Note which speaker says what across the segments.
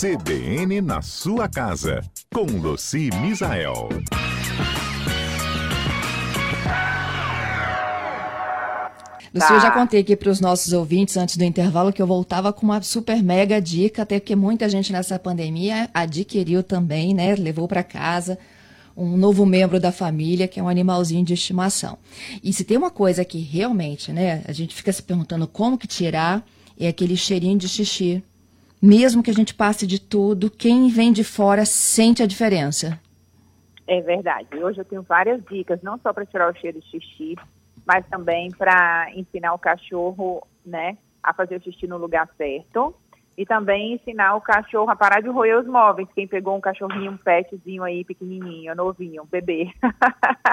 Speaker 1: CBN na sua casa, com Luci Misael.
Speaker 2: Luci, eu já contei aqui para os nossos ouvintes antes do intervalo que eu voltava com uma super mega dica, até porque muita gente nessa pandemia adquiriu também, né? Levou para casa um novo membro da família, que é um animalzinho de estimação. E se tem uma coisa que realmente, né, a gente fica se perguntando como que tirar, é aquele cheirinho de xixi. Mesmo que a gente passe de tudo, quem vem de fora sente a diferença.
Speaker 3: É verdade. Hoje eu tenho várias dicas, não só para tirar o cheiro de xixi, mas também para ensinar o cachorro, né, a fazer o xixi no lugar certo. E também ensinar o cachorro a parar de roer os móveis. Quem pegou um cachorrinho, um petzinho aí, pequenininho, novinho, um bebê.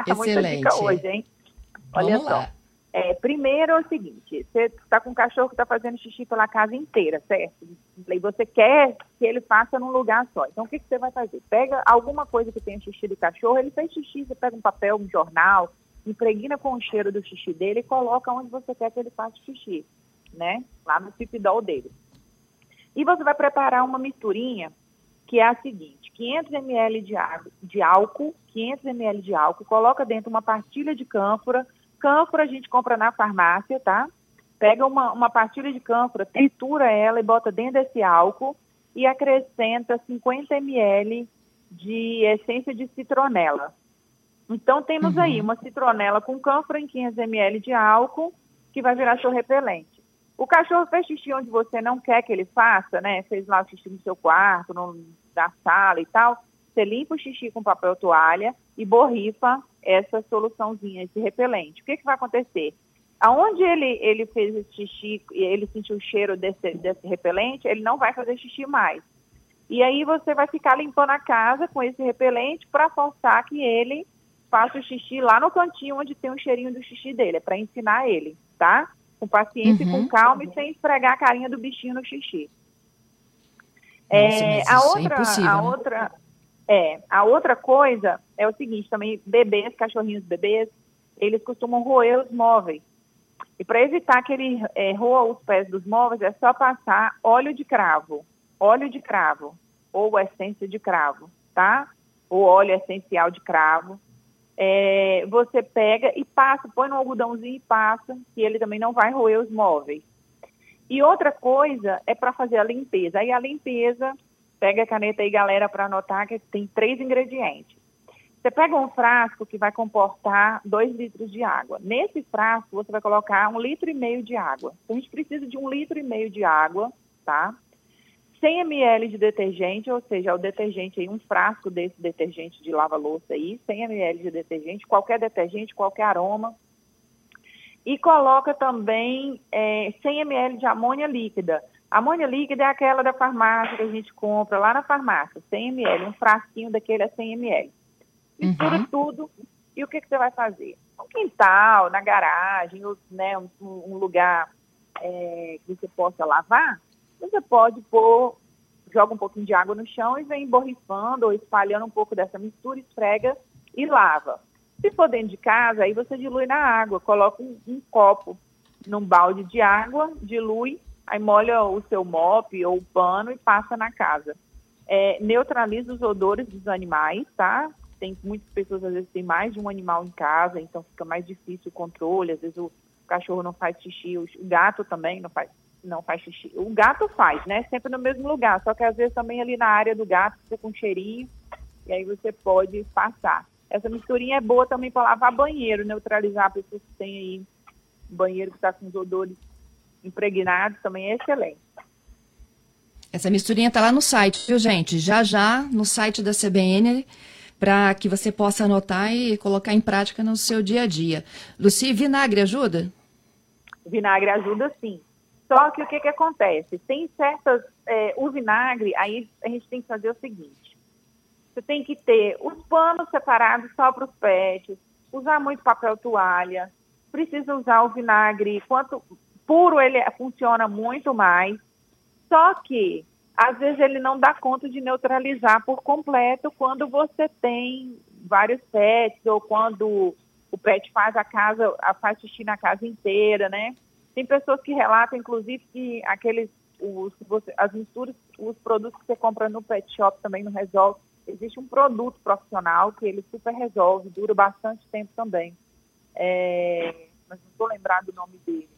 Speaker 2: Excelente. Muita dica
Speaker 3: hoje, hein? Olha
Speaker 2: Vamos
Speaker 3: só.
Speaker 2: Lá.
Speaker 3: É, primeiro é o seguinte, você está com um cachorro que está fazendo xixi pela casa inteira, certo? E você quer que ele faça num lugar só. Então, o que, que você vai fazer? Pega alguma coisa que tenha xixi do cachorro, ele fez xixi, você pega um papel, um jornal, impregna com o cheiro do xixi dele e coloca onde você quer que ele faça xixi, né? Lá no cipidol dele. E você vai preparar uma misturinha que é a seguinte, 500 ml de, água, de álcool, 500 ml de álcool, coloca dentro uma partilha de cânfora, Cânfora a gente compra na farmácia, tá? Pega uma, uma pastilha de cânfora, tritura ela e bota dentro desse álcool e acrescenta 50 ml de essência de citronela. Então temos uhum. aí uma citronela com cânfora em 500 ml de álcool que vai virar seu repelente. O cachorro fez xixi onde você não quer que ele faça, né? Fez lá o xixi no seu quarto, no, na sala e tal. Você limpa o xixi com papel toalha e borrifa essa soluçãozinha, esse repelente. O que, que vai acontecer? Aonde ele, ele fez esse xixi e ele sentiu o cheiro desse, desse repelente, ele não vai fazer xixi mais. E aí você vai ficar limpando a casa com esse repelente para forçar que ele faça o xixi lá no cantinho onde tem o cheirinho do xixi dele. É para ensinar ele, tá? Com paciência, uhum. com calma e sem esfregar a carinha do bichinho no xixi.
Speaker 2: Nossa, é, a é outra, é a
Speaker 3: né? É, a outra coisa é o seguinte, também bebês, cachorrinhos bebês, eles costumam roer os móveis. E para evitar que ele é, roa os pés dos móveis, é só passar óleo de cravo, óleo de cravo, ou essência de cravo, tá? Ou óleo essencial de cravo. É, você pega e passa, põe no algodãozinho e passa, que ele também não vai roer os móveis. E outra coisa é para fazer a limpeza. Aí a limpeza Pega a caneta aí, galera, para anotar que tem três ingredientes. Você pega um frasco que vai comportar 2 litros de água. Nesse frasco, você vai colocar um litro e meio de água. Então, a gente precisa de um litro e meio de água, tá? 100 ml de detergente, ou seja, o detergente aí, um frasco desse detergente de lava-louça aí, 100 ml de detergente, qualquer detergente, qualquer aroma. E coloca também é, 100 ml de amônia líquida. Amônia líquida é aquela da farmácia que a gente compra lá na farmácia, 100 ml, um frasquinho daquele é 100 ml. Mistura uhum. tudo e o que, que você vai fazer? No quintal, na garagem, né, um, um lugar é, que você possa lavar, você pode pôr, joga um pouquinho de água no chão e vem borrifando ou espalhando um pouco dessa mistura, esfrega e lava. Se for dentro de casa, aí você dilui na água, coloca um, um copo num balde de água, dilui aí molha o seu mop ou o pano e passa na casa. É, neutraliza os odores dos animais, tá? Tem muitas pessoas às vezes têm mais de um animal em casa, então fica mais difícil o controle. Às vezes o cachorro não faz xixi, o gato também não faz, não faz xixi. O gato faz, né? Sempre no mesmo lugar, só que às vezes também ali na área do gato fica com cheirinho e aí você pode passar. Essa misturinha é boa também para lavar banheiro, neutralizar pessoas que têm aí banheiro que está com os odores impregnados também é excelente.
Speaker 2: Essa misturinha está lá no site, viu, gente? Já já no site da CBN para que você possa anotar e colocar em prática no seu dia a dia. Luci, vinagre ajuda?
Speaker 3: Vinagre ajuda sim. Só que o que, que acontece? Tem certas. É, o vinagre, aí a gente tem que fazer o seguinte: você tem que ter os panos separados só para os pets, usar muito papel toalha, precisa usar o vinagre. Quanto puro ele funciona muito mais, só que às vezes ele não dá conta de neutralizar por completo quando você tem vários pets ou quando o pet faz a casa, faz xixi na casa inteira, né? Tem pessoas que relatam, inclusive, que aqueles os, você, as misturas, os produtos que você compra no pet shop também não resolve. Existe um produto profissional que ele super resolve, dura bastante tempo também. É, mas não estou lembrado do nome dele,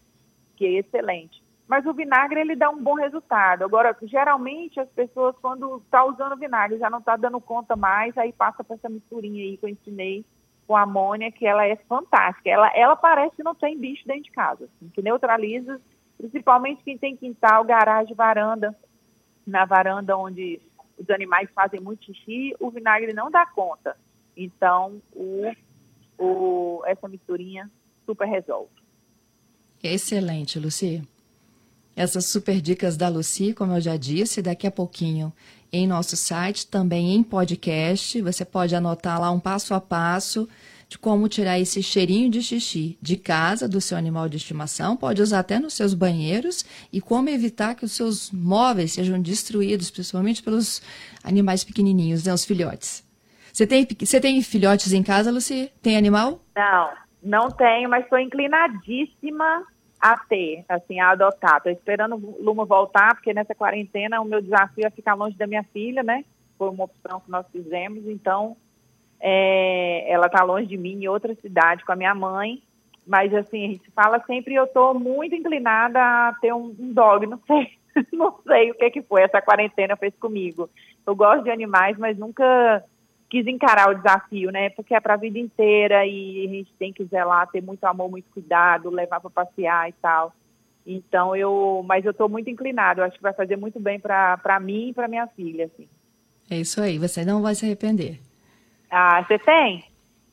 Speaker 3: que é excelente. Mas o vinagre ele dá um bom resultado. Agora, geralmente as pessoas quando está usando vinagre já não está dando conta mais, aí passa para essa misturinha aí que eu ensinei com amônia, que ela é fantástica. Ela, ela parece que não tem bicho dentro de casa, assim, que neutraliza, principalmente quem tem quintal, garagem, varanda, na varanda onde os animais fazem muito xixi, o vinagre não dá conta. Então, o, o, essa misturinha super resolve.
Speaker 2: Excelente, Luci. Essas super dicas da Luci, como eu já disse, daqui a pouquinho em nosso site, também em podcast. Você pode anotar lá um passo a passo de como tirar esse cheirinho de xixi de casa do seu animal de estimação, pode usar até nos seus banheiros e como evitar que os seus móveis sejam destruídos, principalmente pelos animais pequenininhos, né, os filhotes. Você tem, você tem filhotes em casa, Luci? Tem animal?
Speaker 3: Não, não tenho, mas estou inclinadíssima a ter, assim, a adotar. Estou esperando o Luma voltar, porque nessa quarentena o meu desafio é ficar longe da minha filha, né? Foi uma opção que nós fizemos, então é, ela está longe de mim, em outra cidade, com a minha mãe. Mas, assim, a gente fala sempre, eu estou muito inclinada a ter um, um dog, não sei, não sei o que, que foi, essa quarentena fez comigo. Eu gosto de animais, mas nunca quis encarar o desafio, né? Porque é para a vida inteira e a gente tem que zelar, ter muito amor, muito cuidado, levar para passear e tal. Então eu, mas eu estou muito inclinado. Eu acho que vai fazer muito bem para mim e para minha filha, assim.
Speaker 2: É isso aí. Você não vai se arrepender.
Speaker 3: Ah, você tem?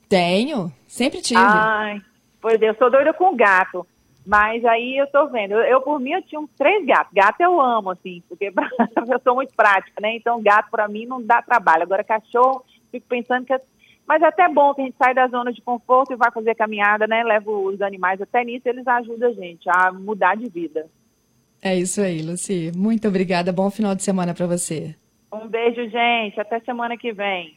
Speaker 2: Tenho. Sempre tive.
Speaker 3: Ai, pois é, eu sou doida com gato. Mas aí eu tô vendo, eu, eu, por mim eu tinha uns três gatos. Gato eu amo, assim, porque eu sou muito prática, né? Então gato para mim não dá trabalho. Agora cachorro, fico pensando que. É, mas é até bom que a gente sai da zona de conforto e vai fazer caminhada, né? Leva os animais até nisso, eles ajudam a gente a mudar de vida.
Speaker 2: É isso aí, Luci. Muito obrigada. Bom final de semana para você.
Speaker 3: Um beijo, gente. Até semana que vem.